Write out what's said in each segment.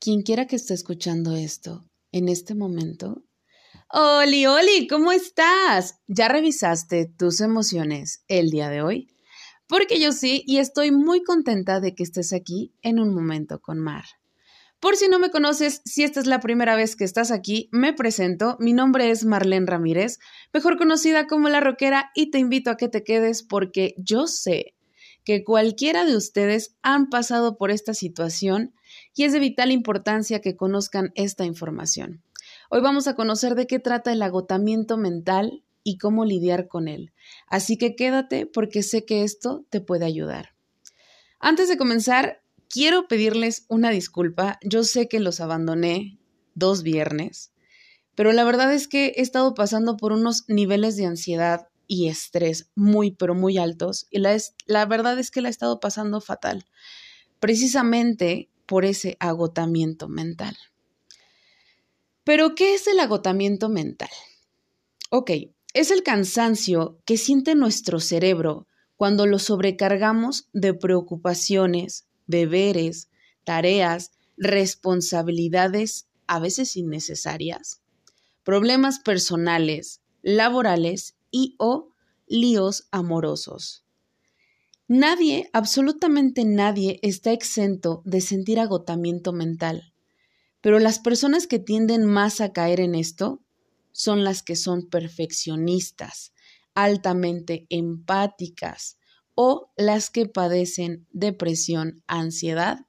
quien quiera que esté escuchando esto en este momento. Oli, Oli, ¿cómo estás? ¿Ya revisaste tus emociones el día de hoy? Porque yo sí, y estoy muy contenta de que estés aquí en un momento con Mar. Por si no me conoces, si esta es la primera vez que estás aquí, me presento. Mi nombre es Marlene Ramírez, mejor conocida como La Roquera, y te invito a que te quedes porque yo sé que cualquiera de ustedes han pasado por esta situación y es de vital importancia que conozcan esta información. Hoy vamos a conocer de qué trata el agotamiento mental y cómo lidiar con él. Así que quédate porque sé que esto te puede ayudar. Antes de comenzar, quiero pedirles una disculpa. Yo sé que los abandoné dos viernes, pero la verdad es que he estado pasando por unos niveles de ansiedad y estrés muy, pero muy altos y la, verdad es que la he estado pasando fatal. Precisamente por ese agotamiento mental. Pero, ¿qué es el agotamiento mental? Ok, es el cansancio que siente nuestro cerebro cuando lo sobrecargamos de preocupaciones, deberes, tareas, responsabilidades a veces innecesarias, problemas personales, laborales y o líos amorosos. Nadie, absolutamente nadie, está exento de sentir agotamiento mental, pero las personas que tienden más a caer en esto son las que son perfeccionistas, altamente empáticas o las que padecen depresión, ansiedad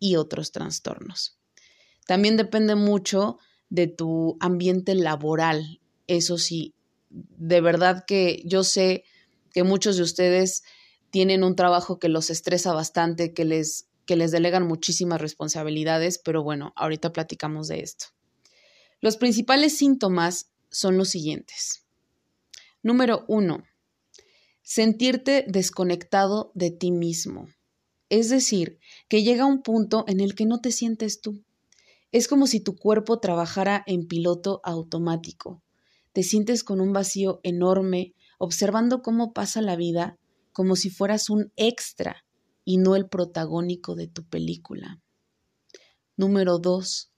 y otros trastornos. También depende mucho de tu ambiente laboral. Eso sí, de verdad que yo sé que muchos de ustedes tienen un trabajo que los estresa bastante, que les, que les delegan muchísimas responsabilidades, pero bueno, ahorita platicamos de esto. Los principales síntomas son los siguientes. Número uno, sentirte desconectado de ti mismo. Es decir, que llega un punto en el que no te sientes tú. Es como si tu cuerpo trabajara en piloto automático. Te sientes con un vacío enorme, observando cómo pasa la vida como si fueras un extra y no el protagónico de tu película. Número 2.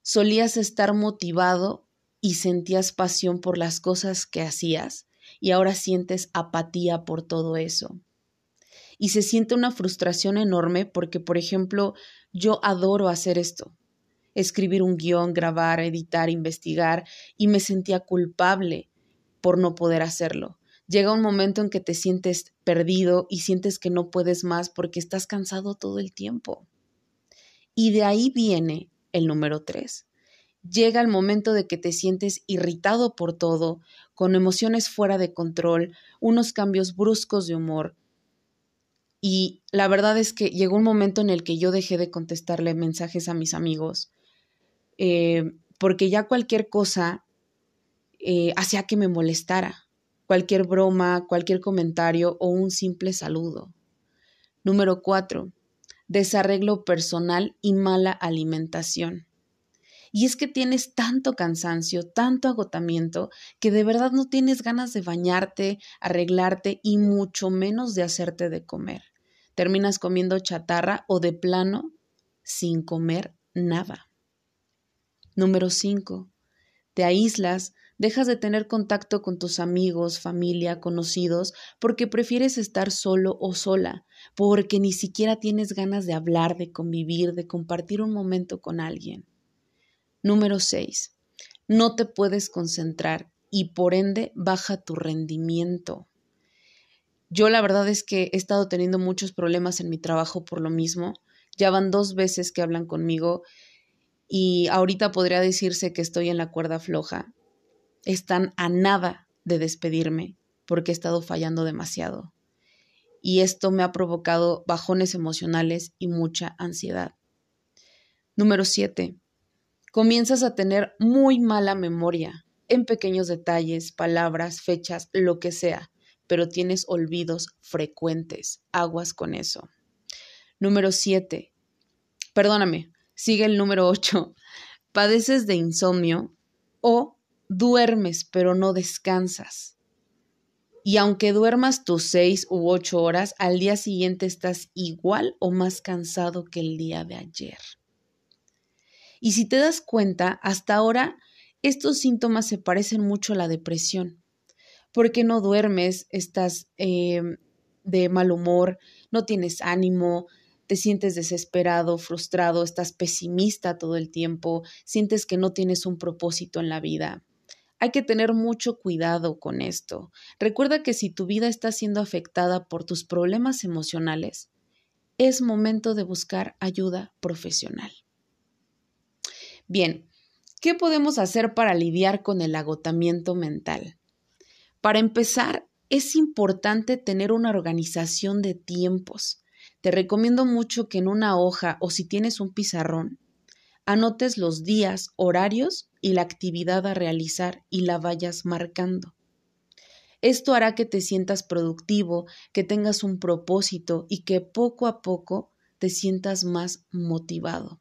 Solías estar motivado y sentías pasión por las cosas que hacías y ahora sientes apatía por todo eso. Y se siente una frustración enorme porque, por ejemplo, yo adoro hacer esto, escribir un guion, grabar, editar, investigar, y me sentía culpable por no poder hacerlo llega un momento en que te sientes perdido y sientes que no puedes más porque estás cansado todo el tiempo. Y de ahí viene el número tres. Llega el momento de que te sientes irritado por todo, con emociones fuera de control, unos cambios bruscos de humor. Y la verdad es que llegó un momento en el que yo dejé de contestarle mensajes a mis amigos, eh, porque ya cualquier cosa eh, hacía que me molestara cualquier broma, cualquier comentario o un simple saludo. Número 4. Desarreglo personal y mala alimentación. Y es que tienes tanto cansancio, tanto agotamiento, que de verdad no tienes ganas de bañarte, arreglarte y mucho menos de hacerte de comer. Terminas comiendo chatarra o de plano sin comer nada. Número 5. Te aíslas Dejas de tener contacto con tus amigos, familia, conocidos, porque prefieres estar solo o sola, porque ni siquiera tienes ganas de hablar, de convivir, de compartir un momento con alguien. Número 6. No te puedes concentrar y por ende baja tu rendimiento. Yo la verdad es que he estado teniendo muchos problemas en mi trabajo por lo mismo. Ya van dos veces que hablan conmigo y ahorita podría decirse que estoy en la cuerda floja están a nada de despedirme porque he estado fallando demasiado. Y esto me ha provocado bajones emocionales y mucha ansiedad. Número 7. Comienzas a tener muy mala memoria en pequeños detalles, palabras, fechas, lo que sea, pero tienes olvidos frecuentes. Aguas con eso. Número 7. Perdóname, sigue el número 8. Padeces de insomnio o duermes pero no descansas. Y aunque duermas tus seis u ocho horas, al día siguiente estás igual o más cansado que el día de ayer. Y si te das cuenta, hasta ahora estos síntomas se parecen mucho a la depresión. Porque no duermes, estás eh, de mal humor, no tienes ánimo, te sientes desesperado, frustrado, estás pesimista todo el tiempo, sientes que no tienes un propósito en la vida. Hay que tener mucho cuidado con esto. Recuerda que si tu vida está siendo afectada por tus problemas emocionales, es momento de buscar ayuda profesional. Bien, ¿qué podemos hacer para lidiar con el agotamiento mental? Para empezar, es importante tener una organización de tiempos. Te recomiendo mucho que en una hoja o si tienes un pizarrón, anotes los días, horarios y la actividad a realizar y la vayas marcando. Esto hará que te sientas productivo, que tengas un propósito y que poco a poco te sientas más motivado.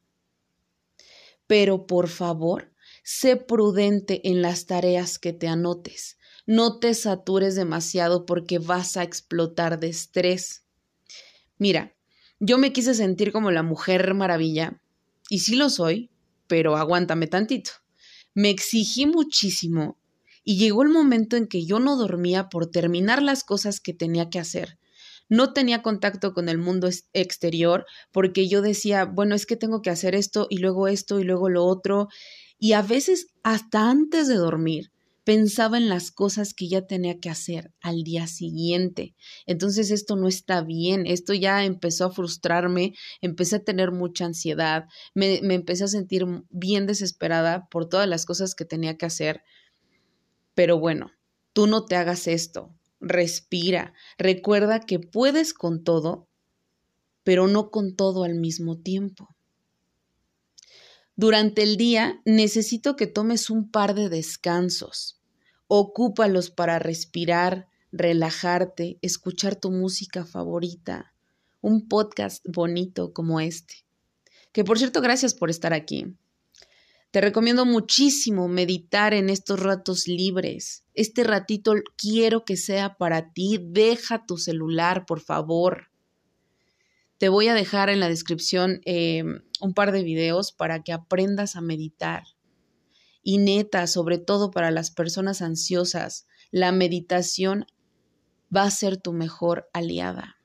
Pero por favor, sé prudente en las tareas que te anotes. No te satures demasiado porque vas a explotar de estrés. Mira, yo me quise sentir como la mujer maravilla y sí lo soy, pero aguántame tantito. Me exigí muchísimo y llegó el momento en que yo no dormía por terminar las cosas que tenía que hacer. No tenía contacto con el mundo exterior porque yo decía, bueno, es que tengo que hacer esto y luego esto y luego lo otro. Y a veces hasta antes de dormir pensaba en las cosas que ya tenía que hacer al día siguiente. Entonces esto no está bien, esto ya empezó a frustrarme, empecé a tener mucha ansiedad, me, me empecé a sentir bien desesperada por todas las cosas que tenía que hacer. Pero bueno, tú no te hagas esto, respira, recuerda que puedes con todo, pero no con todo al mismo tiempo. Durante el día necesito que tomes un par de descansos. Ocúpalos para respirar, relajarte, escuchar tu música favorita, un podcast bonito como este. Que por cierto, gracias por estar aquí. Te recomiendo muchísimo meditar en estos ratos libres. Este ratito quiero que sea para ti. Deja tu celular, por favor. Te voy a dejar en la descripción eh, un par de videos para que aprendas a meditar. Y neta, sobre todo para las personas ansiosas, la meditación va a ser tu mejor aliada.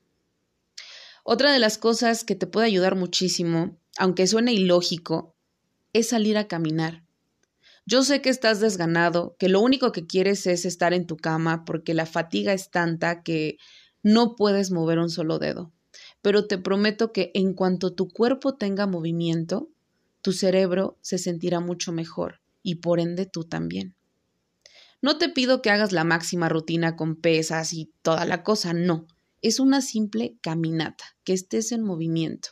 Otra de las cosas que te puede ayudar muchísimo, aunque suene ilógico, es salir a caminar. Yo sé que estás desganado, que lo único que quieres es estar en tu cama porque la fatiga es tanta que no puedes mover un solo dedo. Pero te prometo que en cuanto tu cuerpo tenga movimiento, tu cerebro se sentirá mucho mejor y por ende tú también. No te pido que hagas la máxima rutina con pesas y toda la cosa, no. Es una simple caminata, que estés en movimiento.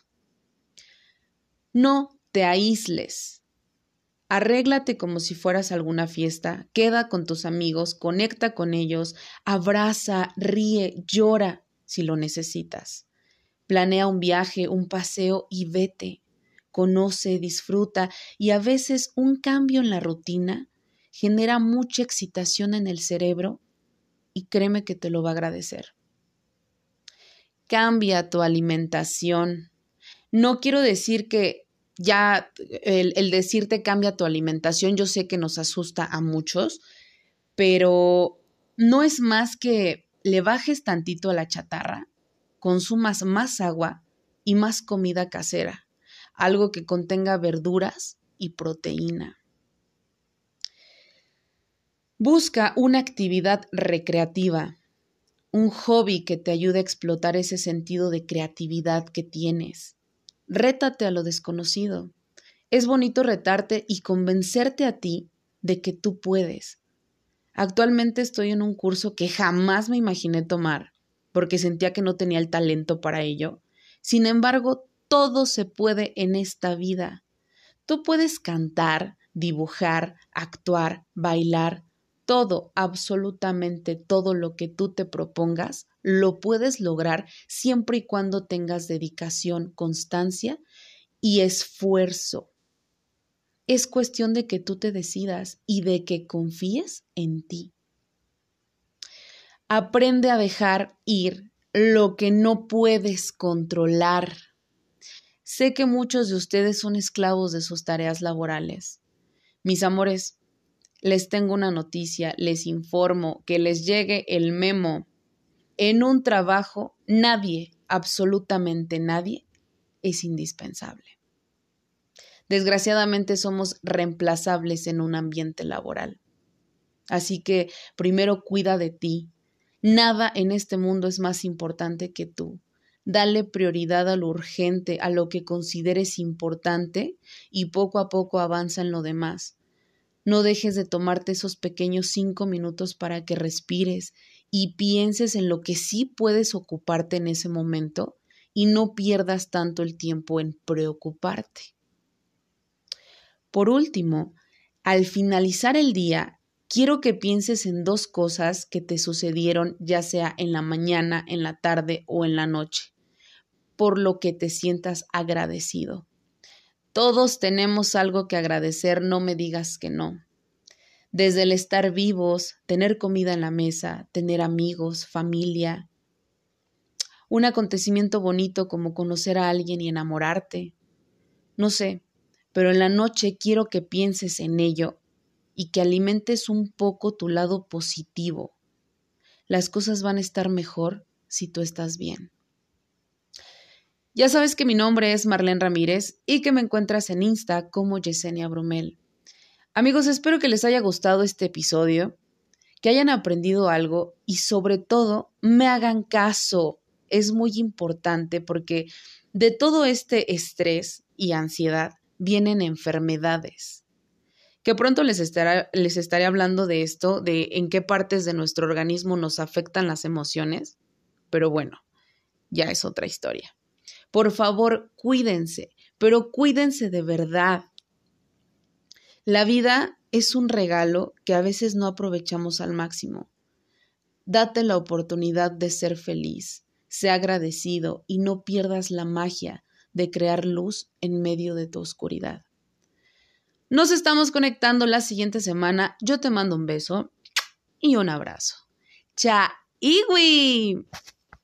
No te aísles. Arréglate como si fueras a alguna fiesta, queda con tus amigos, conecta con ellos, abraza, ríe, llora si lo necesitas. Planea un viaje, un paseo y vete conoce, disfruta y a veces un cambio en la rutina genera mucha excitación en el cerebro y créeme que te lo va a agradecer. Cambia tu alimentación. No quiero decir que ya el, decirte cambia tu alimentación, yo sé que nos asusta a muchos, pero no es más que le bajes tantito a la chatarra, consumas más agua y más comida casera algo que contenga verduras y proteína. Busca una actividad recreativa, un hobby que te ayude a explotar ese sentido de creatividad que tienes. Rétate a lo desconocido. Es bonito retarte y convencerte a ti de que tú puedes. Actualmente estoy en un curso que jamás me imaginé tomar porque sentía que no tenía el talento para ello. Sin embargo, todo se puede en esta vida. Tú puedes cantar, dibujar, actuar, bailar, todo, absolutamente todo lo que tú te propongas, lo puedes lograr siempre y cuando tengas dedicación, constancia y esfuerzo. Es cuestión de que tú te decidas y de que confíes en ti. Aprende a dejar ir lo que no puedes controlar Sé que muchos de ustedes son esclavos de sus tareas laborales. Mis amores, les tengo una noticia, les informo que les llegue el memo. En un trabajo, nadie, absolutamente nadie, es indispensable. Desgraciadamente somos reemplazables en un ambiente laboral. Así que primero cuida de ti. Nada en este mundo es más importante que tú. Dale prioridad a lo urgente, a lo que consideres importante y poco a poco avanza en lo demás. No dejes de tomarte esos pequeños cinco minutos para que respires y pienses en lo que sí puedes ocuparte en ese momento y no pierdas tanto el tiempo en preocuparte. Por último, al finalizar el día, quiero que pienses en dos cosas que te sucedieron ya sea en la mañana, en la tarde o en la noche, por lo que te sientas agradecido. Todos tenemos algo que agradecer, no me digas que no. Desde el estar vivos, tener comida en la mesa, tener amigos, familia, un acontecimiento bonito como conocer a alguien y enamorarte. No sé, pero en la noche quiero que pienses en ello y que alimentes un poco tu lado positivo. Las cosas van a estar mejor si tú estás bien. Ya sabes que mi nombre es Marlene Ramírez y que me encuentras en Insta como Yesenia Brumel. Amigos, espero que les haya gustado este episodio, que hayan aprendido algo y sobre todo me hagan caso. Es muy importante porque de todo este estrés y ansiedad vienen enfermedades que pronto les, les estaré hablando de esto, de en qué partes de nuestro organismo nos afectan las emociones, pero bueno, ya es otra historia. Por favor, cuídense, pero cuídense de verdad. La vida es un regalo que a veces no aprovechamos al máximo. Date la oportunidad de ser feliz, sé agradecido y no pierdas la magia de crear luz en medio de tu oscuridad. Nos estamos conectando la siguiente semana. Yo te mando un beso y un abrazo. ¡Chao!